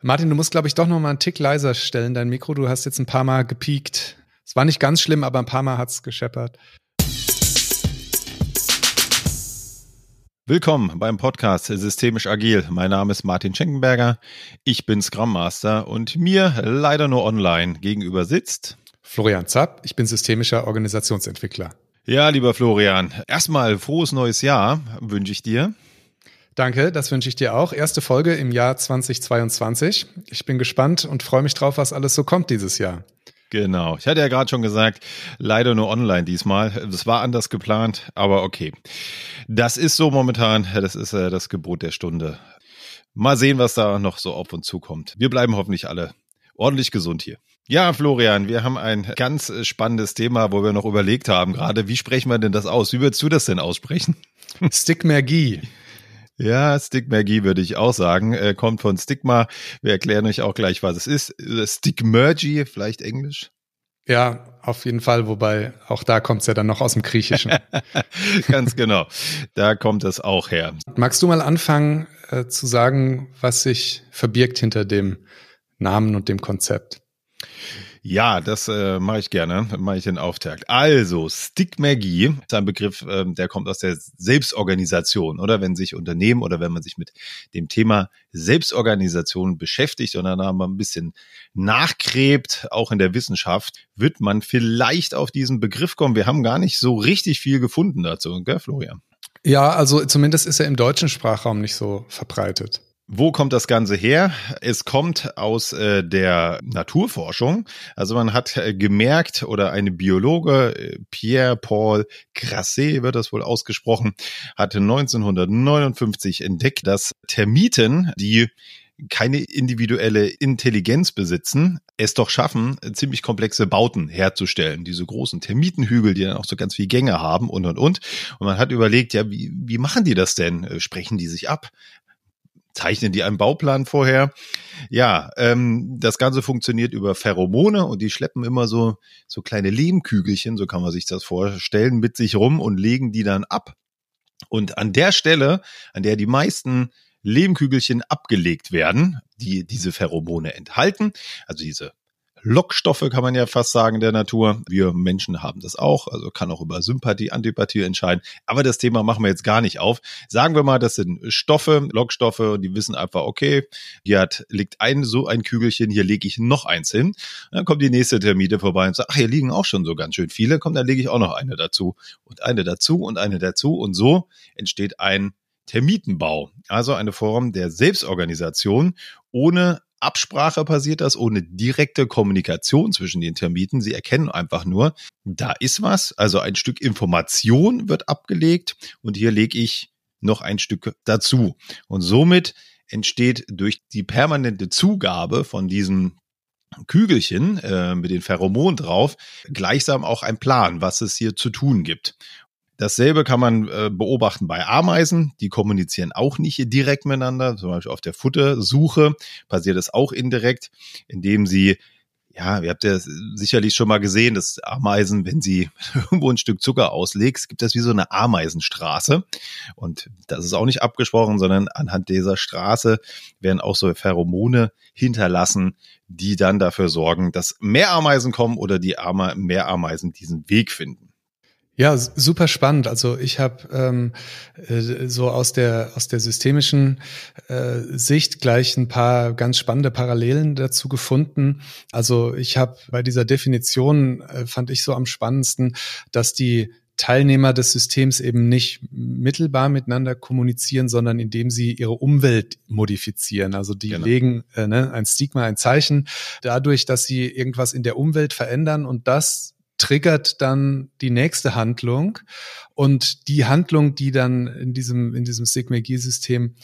Martin, du musst, glaube ich, doch noch mal einen Tick leiser stellen, dein Mikro. Du hast jetzt ein paar Mal gepiekt. Es war nicht ganz schlimm, aber ein paar Mal hat's gescheppert. Willkommen beim Podcast Systemisch Agil. Mein Name ist Martin Schenkenberger. Ich bin Scrum Master und mir leider nur online gegenüber sitzt Florian Zapp. Ich bin systemischer Organisationsentwickler. Ja, lieber Florian, erstmal frohes neues Jahr wünsche ich dir. Danke, das wünsche ich dir auch. Erste Folge im Jahr 2022. Ich bin gespannt und freue mich drauf, was alles so kommt dieses Jahr. Genau. Ich hatte ja gerade schon gesagt, leider nur online diesmal. Das war anders geplant, aber okay. Das ist so momentan, das ist äh, das Gebot der Stunde. Mal sehen, was da noch so auf uns zukommt. Wir bleiben hoffentlich alle ordentlich gesund hier. Ja, Florian, wir haben ein ganz spannendes Thema, wo wir noch überlegt haben, gerade wie sprechen wir denn das aus? Wie würdest du das denn aussprechen? Stigmergie. Ja, Stigmergie würde ich auch sagen. Äh, kommt von Stigma. Wir erklären euch auch gleich, was es ist. Äh, Stigmergy, vielleicht Englisch? Ja, auf jeden Fall, wobei auch da kommt es ja dann noch aus dem Griechischen. Ganz genau. Da kommt es auch her. Magst du mal anfangen äh, zu sagen, was sich verbirgt hinter dem Namen und dem Konzept? Ja, das äh, mache ich gerne, mache ich den Auftakt. Also, Stigmagie ist ein Begriff, äh, der kommt aus der Selbstorganisation, oder? Wenn sich Unternehmen oder wenn man sich mit dem Thema Selbstorganisation beschäftigt und dann mal ein bisschen nachgräbt, auch in der Wissenschaft, wird man vielleicht auf diesen Begriff kommen. Wir haben gar nicht so richtig viel gefunden dazu, gell, Florian? Ja, also zumindest ist er im deutschen Sprachraum nicht so verbreitet. Wo kommt das Ganze her? Es kommt aus äh, der Naturforschung. Also man hat äh, gemerkt, oder eine Biologe, äh, Pierre-Paul Grasset wird das wohl ausgesprochen, hatte 1959 entdeckt, dass Termiten, die keine individuelle Intelligenz besitzen, es doch schaffen, ziemlich komplexe Bauten herzustellen. Diese großen Termitenhügel, die dann auch so ganz viel Gänge haben und und und. Und man hat überlegt, ja, wie, wie machen die das denn? Äh, sprechen die sich ab? Zeichnen die einen Bauplan vorher. Ja, ähm, das Ganze funktioniert über Pheromone und die schleppen immer so, so kleine Lehmkügelchen, so kann man sich das vorstellen, mit sich rum und legen die dann ab. Und an der Stelle, an der die meisten Lehmkügelchen abgelegt werden, die diese Pheromone enthalten, also diese Lockstoffe, kann man ja fast sagen, der Natur. Wir Menschen haben das auch, also kann auch über Sympathie, Antipathie entscheiden. Aber das Thema machen wir jetzt gar nicht auf. Sagen wir mal, das sind Stoffe, Lockstoffe, die wissen einfach, okay, hier hat, liegt ein so ein Kügelchen, hier lege ich noch eins hin. Dann kommt die nächste Termite vorbei und sagt, ach, hier liegen auch schon so ganz schön viele. Komm, dann lege ich auch noch eine dazu und eine dazu und eine dazu. Und so entsteht ein Termitenbau, also eine Form der Selbstorganisation ohne Absprache passiert das, ohne direkte Kommunikation zwischen den Termiten. Sie erkennen einfach nur, da ist was, also ein Stück Information wird abgelegt und hier lege ich noch ein Stück dazu. Und somit entsteht durch die permanente Zugabe von diesem Kügelchen äh, mit den Pheromonen drauf gleichsam auch ein Plan, was es hier zu tun gibt. Dasselbe kann man äh, beobachten bei Ameisen. Die kommunizieren auch nicht direkt miteinander. Zum Beispiel auf der Futtersuche passiert es auch indirekt, indem sie ja, ihr habt ja sicherlich schon mal gesehen, dass Ameisen, wenn sie irgendwo ein Stück Zucker auslegt, gibt das wie so eine Ameisenstraße. Und das ist auch nicht abgesprochen, sondern anhand dieser Straße werden auch so Pheromone hinterlassen, die dann dafür sorgen, dass mehr Ameisen kommen oder die Ame mehr Ameisen diesen Weg finden. Ja, super spannend. Also ich habe ähm, äh, so aus der aus der systemischen äh, Sicht gleich ein paar ganz spannende Parallelen dazu gefunden. Also ich habe bei dieser Definition äh, fand ich so am spannendsten, dass die Teilnehmer des Systems eben nicht mittelbar miteinander kommunizieren, sondern indem sie ihre Umwelt modifizieren. Also die genau. legen äh, ne, ein Stigma, ein Zeichen dadurch, dass sie irgendwas in der Umwelt verändern und das triggert dann die nächste Handlung und die Handlung, die dann in diesem, in diesem Sigma-G-System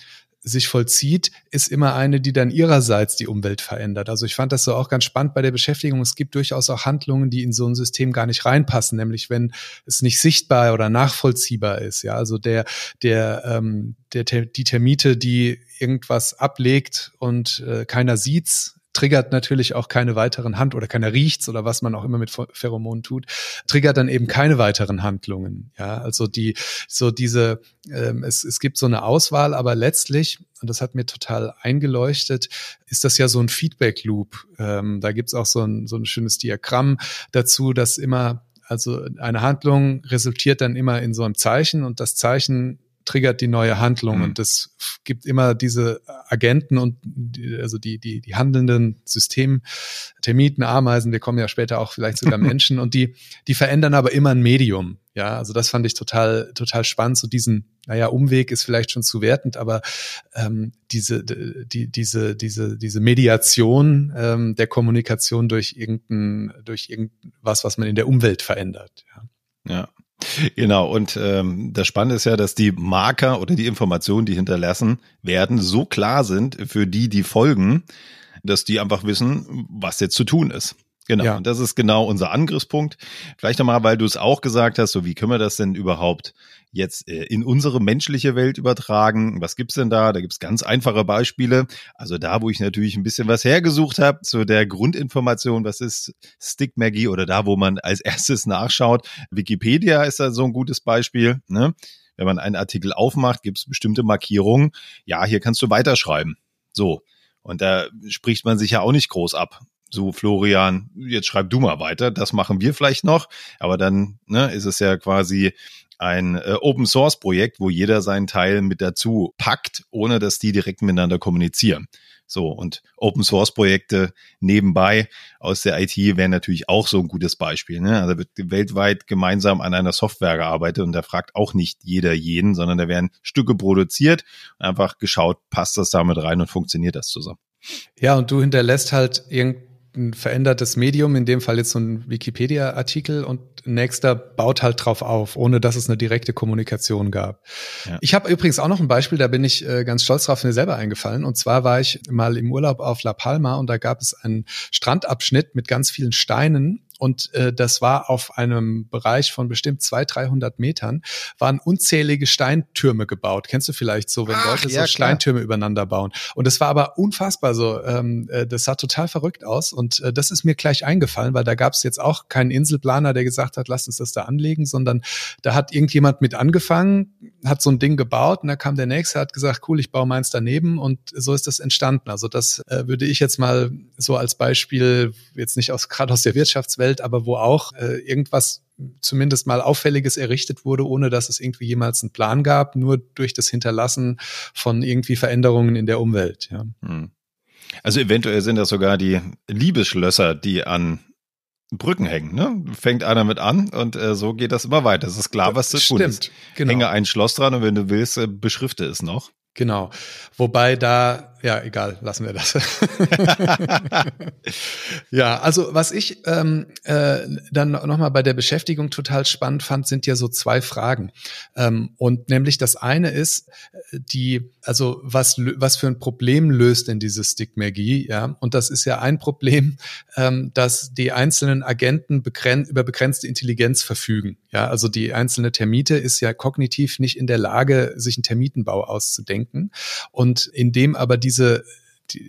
sich vollzieht, ist immer eine, die dann ihrerseits die Umwelt verändert. Also ich fand das so auch ganz spannend bei der Beschäftigung. Es gibt durchaus auch Handlungen, die in so ein System gar nicht reinpassen, nämlich wenn es nicht sichtbar oder nachvollziehbar ist. Ja, also der, der, ähm, der, die Termite, die irgendwas ablegt und äh, keiner sieht's, triggert natürlich auch keine weiteren Hand oder keiner riecht's oder was man auch immer mit Pheromonen tut, triggert dann eben keine weiteren Handlungen. Ja, also die so diese ähm, es, es gibt so eine Auswahl, aber letztlich und das hat mir total eingeleuchtet, ist das ja so ein Feedback Loop. Ähm, da gibt's auch so ein so ein schönes Diagramm dazu, dass immer also eine Handlung resultiert dann immer in so einem Zeichen und das Zeichen triggert die neue Handlung mhm. und es gibt immer diese Agenten und die, also die, die, die handelnden System, Termiten, Ameisen, wir kommen ja später auch vielleicht sogar Menschen und die, die verändern aber immer ein Medium. Ja, also das fand ich total, total spannend. So diesen, naja, Umweg ist vielleicht schon zu wertend, aber ähm, diese, die, diese, diese, diese Mediation ähm, der Kommunikation durch irgendein, durch irgendwas, was man in der Umwelt verändert. Ja. ja. Genau, und ähm, das Spannende ist ja, dass die Marker oder die Informationen, die hinterlassen werden, so klar sind für die, die folgen, dass die einfach wissen, was jetzt zu tun ist. Genau, ja. und das ist genau unser Angriffspunkt. Vielleicht nochmal, weil du es auch gesagt hast, so wie können wir das denn überhaupt jetzt äh, in unsere menschliche Welt übertragen? Was gibt's denn da? Da gibt's ganz einfache Beispiele. Also da, wo ich natürlich ein bisschen was hergesucht habe zu der Grundinformation, was ist Stickmagie oder da, wo man als erstes nachschaut. Wikipedia ist da so ein gutes Beispiel. Ne? Wenn man einen Artikel aufmacht, gibt's bestimmte Markierungen. Ja, hier kannst du weiterschreiben. So. Und da spricht man sich ja auch nicht groß ab so Florian, jetzt schreib du mal weiter, das machen wir vielleicht noch, aber dann ne, ist es ja quasi ein äh, Open Source Projekt, wo jeder seinen Teil mit dazu packt, ohne dass die direkt miteinander kommunizieren. So, und Open Source Projekte nebenbei aus der IT wären natürlich auch so ein gutes Beispiel. Ne? Also wird weltweit gemeinsam an einer Software gearbeitet und da fragt auch nicht jeder jeden, sondern da werden Stücke produziert einfach geschaut, passt das damit rein und funktioniert das zusammen. Ja, und du hinterlässt halt irgendwie ein verändertes Medium, in dem Fall jetzt so ein Wikipedia-Artikel und nächster baut halt drauf auf, ohne dass es eine direkte Kommunikation gab. Ja. Ich habe übrigens auch noch ein Beispiel, da bin ich äh, ganz stolz drauf, mir selber eingefallen. Und zwar war ich mal im Urlaub auf La Palma und da gab es einen Strandabschnitt mit ganz vielen Steinen und äh, das war auf einem Bereich von bestimmt 200, 300 Metern, waren unzählige Steintürme gebaut. Kennst du vielleicht so, wenn Ach, Leute ja, so Steintürme klar. übereinander bauen? Und das war aber unfassbar so. Ähm, äh, das sah total verrückt aus. Und äh, das ist mir gleich eingefallen, weil da gab es jetzt auch keinen Inselplaner, der gesagt hat, lass uns das da anlegen, sondern da hat irgendjemand mit angefangen, hat so ein Ding gebaut und da kam der nächste, hat gesagt, cool, ich baue meins daneben und so ist das entstanden. Also das äh, würde ich jetzt mal so als Beispiel, jetzt nicht aus gerade aus der Wirtschaftswelt, Welt, aber wo auch äh, irgendwas zumindest mal Auffälliges errichtet wurde, ohne dass es irgendwie jemals einen Plan gab, nur durch das Hinterlassen von irgendwie Veränderungen in der Umwelt. Ja. Hm. Also eventuell sind das sogar die Liebesschlösser, die an Brücken hängen. Ne? Fängt einer mit an und äh, so geht das immer weiter. Es ist klar, was zu tun Stimmt, ist. Genau. Hänge ein Schloss dran und wenn du willst, äh, beschrifte es noch. Genau. Wobei da, ja, egal, lassen wir das. ja, also was ich ähm, äh, dann nochmal bei der Beschäftigung total spannend fand, sind ja so zwei Fragen. Ähm, und nämlich das eine ist, die, also was, was für ein Problem löst denn diese Stigmergie, ja? Und das ist ja ein Problem, ähm, dass die einzelnen Agenten begrenzt, über begrenzte Intelligenz verfügen. Ja, also die einzelne Termite ist ja kognitiv nicht in der Lage, sich einen Termitenbau auszudenken. Und indem aber diese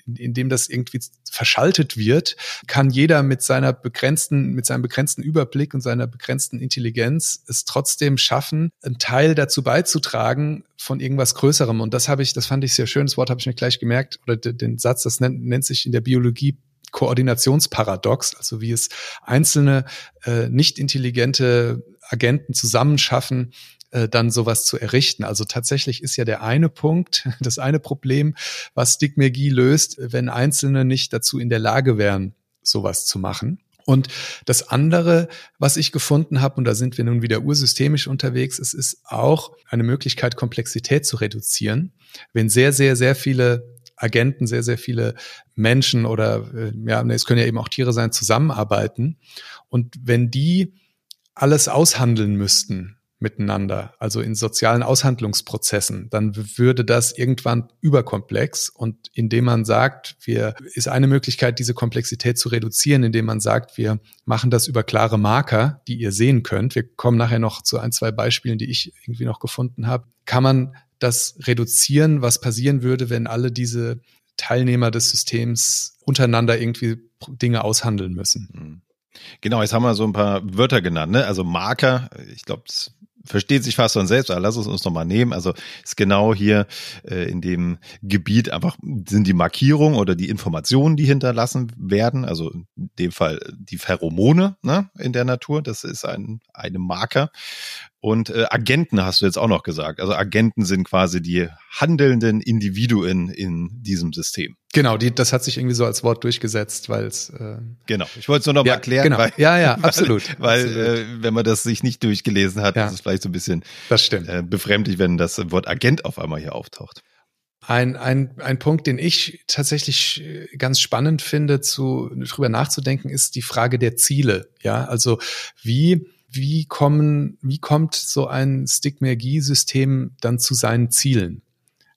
indem das irgendwie verschaltet wird, kann jeder mit seiner begrenzten, mit seinem begrenzten Überblick und seiner begrenzten Intelligenz es trotzdem schaffen, einen Teil dazu beizutragen von irgendwas Größerem. Und das habe ich, das fand ich sehr schön. Das Wort habe ich mir gleich gemerkt oder den Satz, das nennt, nennt sich in der Biologie Koordinationsparadox, also wie es einzelne äh, nicht intelligente Agenten zusammenschaffen, äh, dann sowas zu errichten. Also tatsächlich ist ja der eine Punkt, das eine Problem, was Stigmergie löst, wenn Einzelne nicht dazu in der Lage wären, sowas zu machen. Und das andere, was ich gefunden habe, und da sind wir nun wieder ursystemisch unterwegs, es ist auch eine Möglichkeit, Komplexität zu reduzieren. Wenn sehr, sehr, sehr viele Agenten, sehr, sehr viele Menschen oder äh, ja, es können ja eben auch Tiere sein, zusammenarbeiten. Und wenn die alles aushandeln müssten, miteinander, also in sozialen Aushandlungsprozessen, dann würde das irgendwann überkomplex. Und indem man sagt, wir, ist eine Möglichkeit, diese Komplexität zu reduzieren, indem man sagt, wir machen das über klare Marker, die ihr sehen könnt. Wir kommen nachher noch zu ein, zwei Beispielen, die ich irgendwie noch gefunden habe. Kann man das reduzieren, was passieren würde, wenn alle diese Teilnehmer des Systems untereinander irgendwie Dinge aushandeln müssen. Mhm. Genau, jetzt haben wir so ein paar Wörter genannt, ne? Also Marker, ich glaube, versteht sich fast von selbst, aber lass es uns nochmal nehmen. Also ist genau hier äh, in dem Gebiet einfach sind die Markierungen oder die Informationen, die hinterlassen werden, also in dem Fall die Pheromone ne, in der Natur, das ist ein, eine Marker. Und äh, Agenten hast du jetzt auch noch gesagt. Also Agenten sind quasi die handelnden Individuen in diesem System. Genau, die, das hat sich irgendwie so als Wort durchgesetzt, weil es äh, genau. Ich wollte es nur noch ja, mal erklären, genau. weil, ja, ja, absolut, weil, absolut. Äh, wenn man das sich nicht durchgelesen hat, ja. ist es vielleicht so ein bisschen das stimmt. Äh, befremdlich, wenn das Wort Agent auf einmal hier auftaucht. Ein, ein, ein Punkt, den ich tatsächlich ganz spannend finde, zu drüber nachzudenken, ist die Frage der Ziele. Ja, also wie wie kommen, wie kommt so ein Stigmergie-System dann zu seinen Zielen?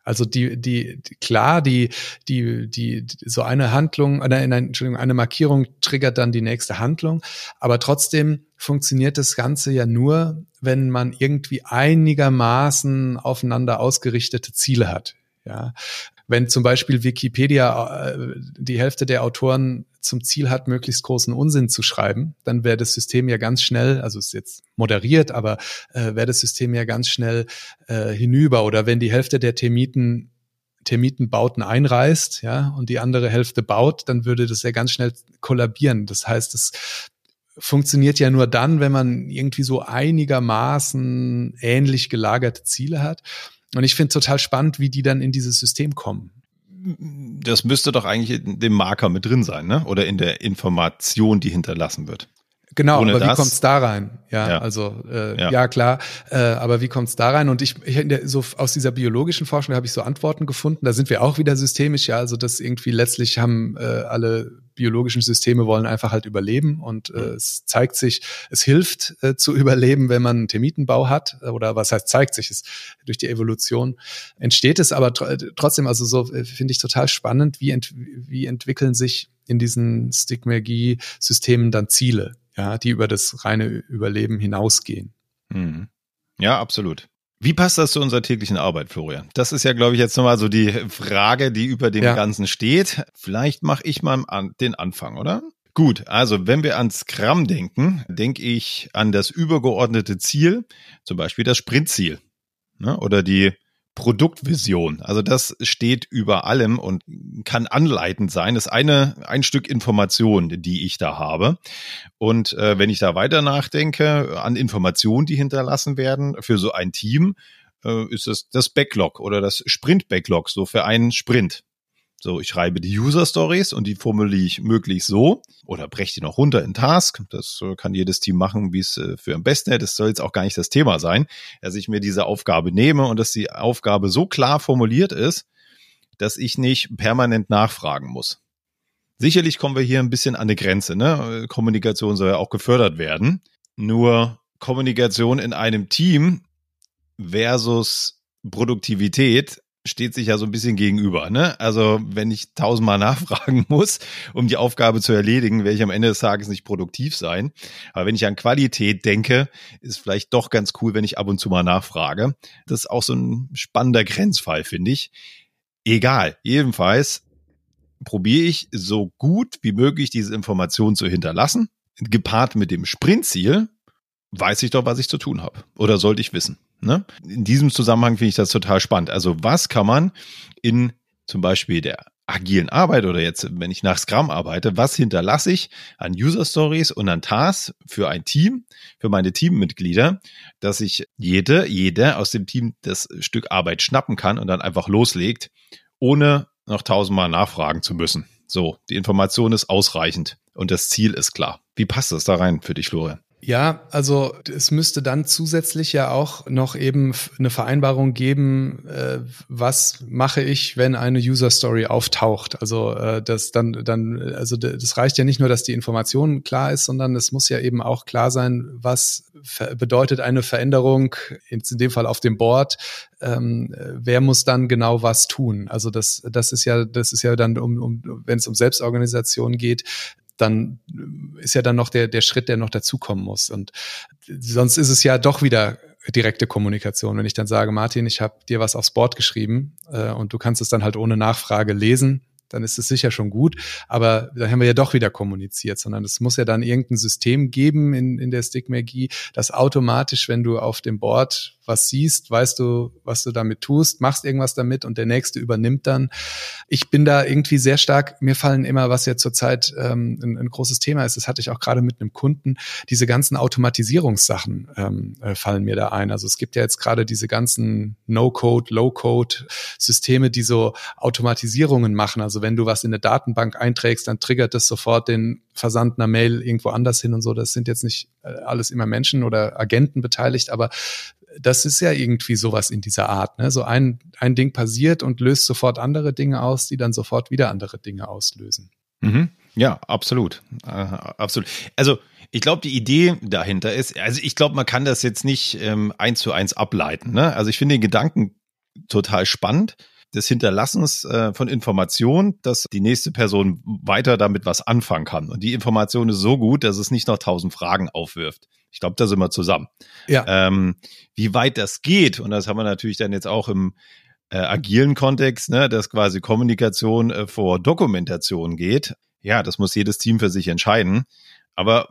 Also die, die, klar, die, die, die, so eine Handlung, oder eine, Entschuldigung, eine Markierung triggert dann die nächste Handlung. Aber trotzdem funktioniert das Ganze ja nur, wenn man irgendwie einigermaßen aufeinander ausgerichtete Ziele hat. Ja, wenn zum Beispiel Wikipedia äh, die Hälfte der Autoren zum Ziel hat, möglichst großen Unsinn zu schreiben, dann wäre das System ja ganz schnell, also ist jetzt moderiert, aber äh, wäre das System ja ganz schnell äh, hinüber. Oder wenn die Hälfte der Termiten Termitenbauten einreißt, ja, und die andere Hälfte baut, dann würde das ja ganz schnell kollabieren. Das heißt, es funktioniert ja nur dann, wenn man irgendwie so einigermaßen ähnlich gelagerte Ziele hat. Und ich finde total spannend, wie die dann in dieses System kommen. Das müsste doch eigentlich in dem Marker mit drin sein, ne? Oder in der Information, die hinterlassen wird. Genau, Ohne aber das, wie kommt's da rein? Ja, ja. also äh, ja. ja. klar, äh, aber wie kommt's da rein? Und ich, ich so aus dieser biologischen Forschung habe ich so Antworten gefunden. Da sind wir auch wieder systemisch, ja, also das irgendwie letztlich haben äh, alle biologischen Systeme wollen einfach halt überleben und äh, mhm. es zeigt sich, es hilft äh, zu überleben, wenn man einen Termitenbau hat oder was heißt zeigt sich es durch die Evolution entsteht es, aber tr trotzdem also so äh, finde ich total spannend, wie ent wie entwickeln sich in diesen Stigmergie-Systemen dann Ziele ja, die über das reine Überleben hinausgehen. Mhm. Ja, absolut. Wie passt das zu unserer täglichen Arbeit, Florian? Das ist ja, glaube ich, jetzt nochmal so die Frage, die über dem ja. Ganzen steht. Vielleicht mache ich mal den Anfang, oder? Gut, also wenn wir an Scrum denken, denke ich an das übergeordnete Ziel, zum Beispiel das Sprintziel ne? oder die Produktvision. Also das steht über allem und kann anleitend sein. Das ist eine, ein Stück Information, die ich da habe. Und äh, wenn ich da weiter nachdenke, an Informationen, die hinterlassen werden für so ein Team, äh, ist es das Backlog oder das Sprint-Backlog, so für einen Sprint. So, ich schreibe die User Stories und die formuliere ich möglichst so oder breche die noch runter in Task. Das äh, kann jedes Team machen, wie es äh, für am besten hält. Das soll jetzt auch gar nicht das Thema sein, dass ich mir diese Aufgabe nehme und dass die Aufgabe so klar formuliert ist, dass ich nicht permanent nachfragen muss. Sicherlich kommen wir hier ein bisschen an eine Grenze. Ne? Kommunikation soll ja auch gefördert werden. Nur Kommunikation in einem Team versus Produktivität steht sich ja so ein bisschen gegenüber. Ne? Also wenn ich tausendmal nachfragen muss, um die Aufgabe zu erledigen, werde ich am Ende des Tages nicht produktiv sein. Aber wenn ich an Qualität denke, ist vielleicht doch ganz cool, wenn ich ab und zu mal nachfrage. Das ist auch so ein spannender Grenzfall, finde ich. Egal, jedenfalls probiere ich so gut wie möglich diese Information zu hinterlassen, gepaart mit dem Sprintziel, weiß ich doch, was ich zu tun habe. Oder sollte ich wissen. Ne? In diesem Zusammenhang finde ich das total spannend. Also was kann man in zum Beispiel der agilen Arbeit oder jetzt, wenn ich nach Scrum arbeite, was hinterlasse ich an User Stories und an Tasks für ein Team, für meine Teammitglieder, dass ich jede, jede aus dem Team das Stück Arbeit schnappen kann und dann einfach loslegt, ohne noch tausendmal nachfragen zu müssen. So, die Information ist ausreichend und das Ziel ist klar. Wie passt das da rein für dich, Florian? Ja, also es müsste dann zusätzlich ja auch noch eben eine Vereinbarung geben, äh, was mache ich, wenn eine User Story auftaucht. Also äh, das dann dann also das reicht ja nicht nur, dass die Information klar ist, sondern es muss ja eben auch klar sein, was bedeutet eine Veränderung in dem Fall auf dem Board. Ähm, wer muss dann genau was tun? Also das das ist ja das ist ja dann um, um wenn es um Selbstorganisation geht dann ist ja dann noch der, der Schritt, der noch dazukommen muss. Und sonst ist es ja doch wieder direkte Kommunikation. Wenn ich dann sage, Martin, ich habe dir was aufs Board geschrieben äh, und du kannst es dann halt ohne Nachfrage lesen, dann ist es sicher schon gut. Aber da haben wir ja doch wieder kommuniziert, sondern es muss ja dann irgendein System geben in, in der Stigmergie, das automatisch, wenn du auf dem Board was siehst, weißt du, was du damit tust, machst irgendwas damit und der nächste übernimmt dann. Ich bin da irgendwie sehr stark, mir fallen immer, was ja zurzeit ähm, ein, ein großes Thema ist, das hatte ich auch gerade mit einem Kunden, diese ganzen Automatisierungssachen ähm, äh, fallen mir da ein. Also es gibt ja jetzt gerade diese ganzen No-Code, Low-Code-Systeme, die so Automatisierungen machen. Also wenn du was in eine Datenbank einträgst, dann triggert das sofort den Versand einer Mail irgendwo anders hin und so. Das sind jetzt nicht äh, alles immer Menschen oder Agenten beteiligt, aber das ist ja irgendwie sowas in dieser Art. Ne? So ein, ein Ding passiert und löst sofort andere Dinge aus, die dann sofort wieder andere Dinge auslösen. Mhm. Ja, absolut. Äh, absolut. Also ich glaube, die Idee dahinter ist, also ich glaube, man kann das jetzt nicht ähm, eins zu eins ableiten. Ne? Also ich finde den Gedanken total spannend des Hinterlassens äh, von Informationen, dass die nächste Person weiter damit was anfangen kann. Und die Information ist so gut, dass es nicht noch tausend Fragen aufwirft. Ich glaube, da sind wir zusammen. Ja. Ähm, wie weit das geht, und das haben wir natürlich dann jetzt auch im äh, agilen Kontext, ne, dass quasi Kommunikation äh, vor Dokumentation geht. Ja, das muss jedes Team für sich entscheiden. Aber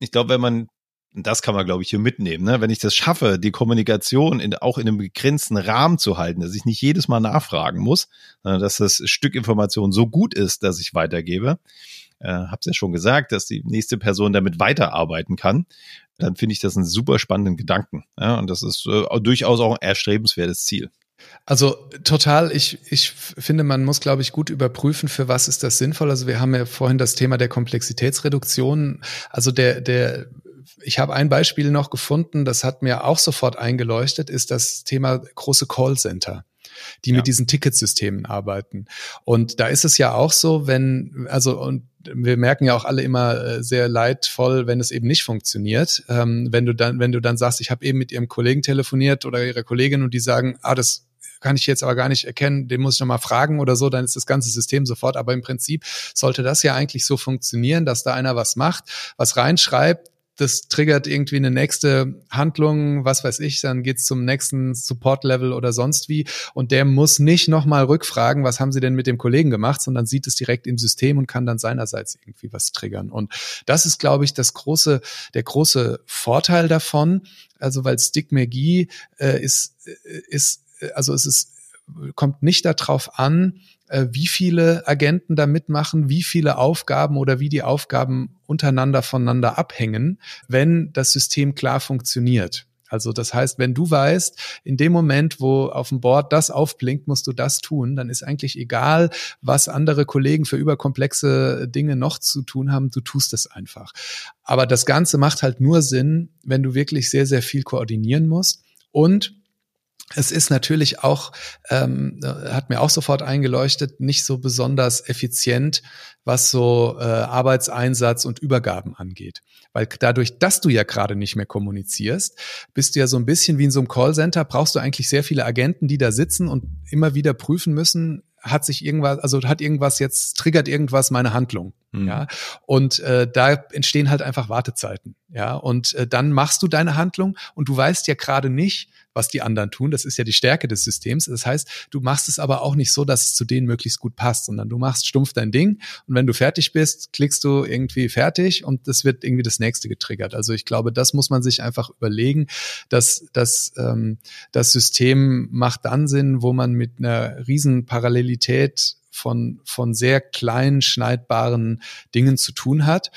ich glaube, wenn man das kann man, glaube ich, hier mitnehmen. Ne? Wenn ich das schaffe, die Kommunikation in, auch in einem begrenzten Rahmen zu halten, dass ich nicht jedes Mal nachfragen muss, äh, dass das Stück Information so gut ist, dass ich weitergebe, äh, habe es ja schon gesagt, dass die nächste Person damit weiterarbeiten kann, dann finde ich das einen super spannenden Gedanken. Ja? Und das ist äh, durchaus auch ein erstrebenswertes Ziel. Also total, ich, ich finde, man muss, glaube ich, gut überprüfen, für was ist das sinnvoll. Also wir haben ja vorhin das Thema der Komplexitätsreduktion. Also der, der ich habe ein Beispiel noch gefunden, das hat mir auch sofort eingeleuchtet, ist das Thema große Callcenter die ja. mit diesen Ticketsystemen arbeiten. Und da ist es ja auch so, wenn, also, und wir merken ja auch alle immer äh, sehr leidvoll, wenn es eben nicht funktioniert. Ähm, wenn du dann, wenn du dann sagst, ich habe eben mit ihrem Kollegen telefoniert oder ihrer Kollegin und die sagen, ah, das kann ich jetzt aber gar nicht erkennen, den muss ich nochmal fragen oder so, dann ist das ganze System sofort. Aber im Prinzip sollte das ja eigentlich so funktionieren, dass da einer was macht, was reinschreibt, das triggert irgendwie eine nächste Handlung, was weiß ich, dann geht's zum nächsten Support-Level oder sonst wie. Und der muss nicht nochmal rückfragen, was haben Sie denn mit dem Kollegen gemacht, sondern sieht es direkt im System und kann dann seinerseits irgendwie was triggern. Und das ist, glaube ich, das große, der große Vorteil davon. Also weil Stigmergie äh, ist, äh, ist, äh, also es ist kommt nicht darauf an, wie viele Agenten da mitmachen, wie viele Aufgaben oder wie die Aufgaben untereinander voneinander abhängen, wenn das System klar funktioniert. Also das heißt, wenn du weißt, in dem Moment, wo auf dem Board das aufblinkt, musst du das tun, dann ist eigentlich egal, was andere Kollegen für überkomplexe Dinge noch zu tun haben, du tust es einfach. Aber das Ganze macht halt nur Sinn, wenn du wirklich sehr, sehr viel koordinieren musst und es ist natürlich auch, ähm, hat mir auch sofort eingeleuchtet, nicht so besonders effizient, was so äh, Arbeitseinsatz und Übergaben angeht. Weil dadurch, dass du ja gerade nicht mehr kommunizierst, bist du ja so ein bisschen wie in so einem Callcenter, brauchst du eigentlich sehr viele Agenten, die da sitzen und immer wieder prüfen müssen, hat sich irgendwas, also hat irgendwas jetzt, triggert irgendwas meine Handlung. Mhm. Ja. Und äh, da entstehen halt einfach Wartezeiten. Ja. Und äh, dann machst du deine Handlung und du weißt ja gerade nicht, was die anderen tun. Das ist ja die Stärke des Systems. Das heißt, du machst es aber auch nicht so, dass es zu denen möglichst gut passt, sondern du machst stumpf dein Ding und wenn du fertig bist, klickst du irgendwie fertig und das wird irgendwie das nächste getriggert. Also ich glaube, das muss man sich einfach überlegen, dass, dass ähm, das System macht dann Sinn, wo man mit einer riesen Parallelität von, von sehr kleinen, schneidbaren Dingen zu tun hat.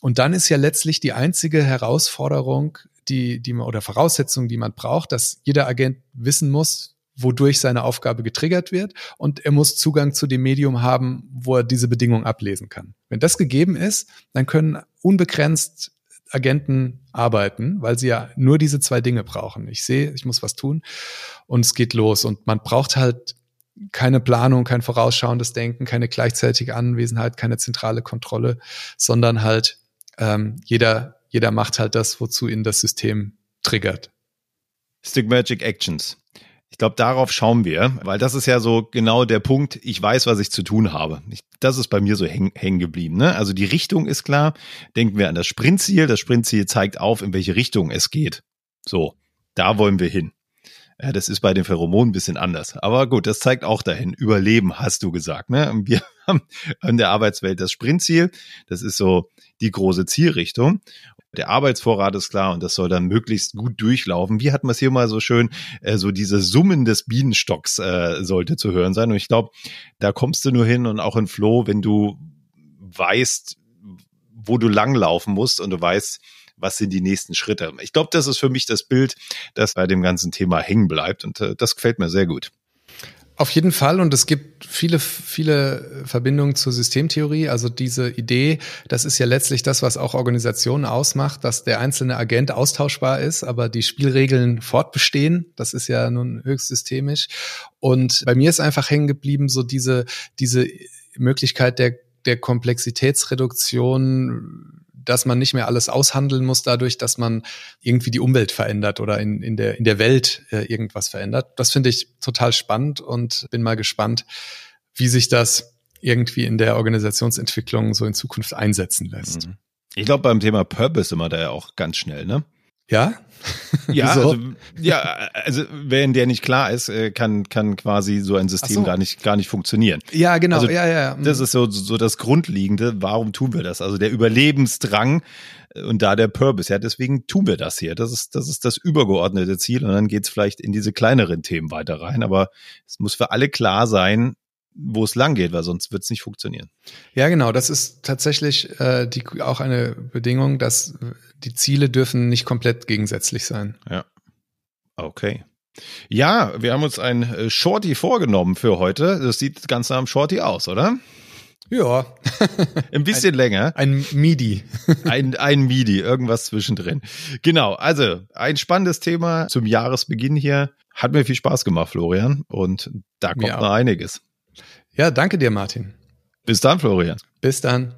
Und dann ist ja letztlich die einzige Herausforderung, die, die man, oder Voraussetzung, die man braucht, dass jeder Agent wissen muss, wodurch seine Aufgabe getriggert wird und er muss Zugang zu dem Medium haben, wo er diese Bedingung ablesen kann. Wenn das gegeben ist, dann können unbegrenzt Agenten arbeiten, weil sie ja nur diese zwei Dinge brauchen. Ich sehe, ich muss was tun und es geht los und man braucht halt keine Planung, kein vorausschauendes Denken, keine gleichzeitige Anwesenheit, keine zentrale Kontrolle, sondern halt ähm, jeder jeder macht halt das, wozu ihn das System triggert. Stick Magic Actions. Ich glaube, darauf schauen wir, weil das ist ja so genau der Punkt, ich weiß, was ich zu tun habe. Ich, das ist bei mir so hängen häng geblieben. Ne? Also die Richtung ist klar. Denken wir an das Sprintziel. Das Sprintziel zeigt auf, in welche Richtung es geht. So, da wollen wir hin. Ja, das ist bei den Pheromonen ein bisschen anders. Aber gut, das zeigt auch dahin. Überleben, hast du gesagt. Ne? Wir haben in der Arbeitswelt das Sprintziel. Das ist so die große Zielrichtung. Der Arbeitsvorrat ist klar und das soll dann möglichst gut durchlaufen. Wie hat man es hier mal so schön, äh, so diese Summen des Bienenstocks äh, sollte zu hören sein. Und ich glaube, da kommst du nur hin und auch in Flow, wenn du weißt, wo du langlaufen musst und du weißt, was sind die nächsten Schritte. Ich glaube, das ist für mich das Bild, das bei dem ganzen Thema hängen bleibt und äh, das gefällt mir sehr gut. Auf jeden Fall und es gibt viele, viele Verbindungen zur Systemtheorie. Also diese Idee, das ist ja letztlich das, was auch Organisationen ausmacht, dass der einzelne Agent austauschbar ist, aber die Spielregeln fortbestehen. Das ist ja nun höchst systemisch. Und bei mir ist einfach hängen geblieben so diese, diese Möglichkeit der, der Komplexitätsreduktion dass man nicht mehr alles aushandeln muss dadurch, dass man irgendwie die Umwelt verändert oder in, in, der, in der Welt äh, irgendwas verändert. Das finde ich total spannend und bin mal gespannt, wie sich das irgendwie in der Organisationsentwicklung so in Zukunft einsetzen lässt. Mhm. Ich glaube, beim Thema Purpose immer da ja auch ganz schnell, ne? Ja? ja, also, ja, also wenn der nicht klar ist, äh, kann, kann quasi so ein System so. gar nicht, gar nicht funktionieren. Ja, genau, also, ja, ja. Das mhm. ist so, so das Grundlegende. Warum tun wir das? Also der Überlebensdrang und da der Purpose. Ja, deswegen tun wir das hier. Das ist, das ist das übergeordnete Ziel und dann geht's vielleicht in diese kleineren Themen weiter rein. Aber es muss für alle klar sein, wo es lang geht, weil sonst wird es nicht funktionieren. Ja, genau. Das ist tatsächlich äh, die, auch eine Bedingung, dass die Ziele dürfen nicht komplett gegensätzlich sein. Ja. Okay. Ja, wir haben uns ein äh, Shorty vorgenommen für heute. Das sieht ganz nach einem Shorty aus, oder? Ja. Ein bisschen ein, länger. Ein MIDI. ein, ein MIDI, irgendwas zwischendrin. Genau, also ein spannendes Thema zum Jahresbeginn hier. Hat mir viel Spaß gemacht, Florian. Und da kommt noch einiges. Ja, danke dir, Martin. Bis dann, Florian. Bis dann.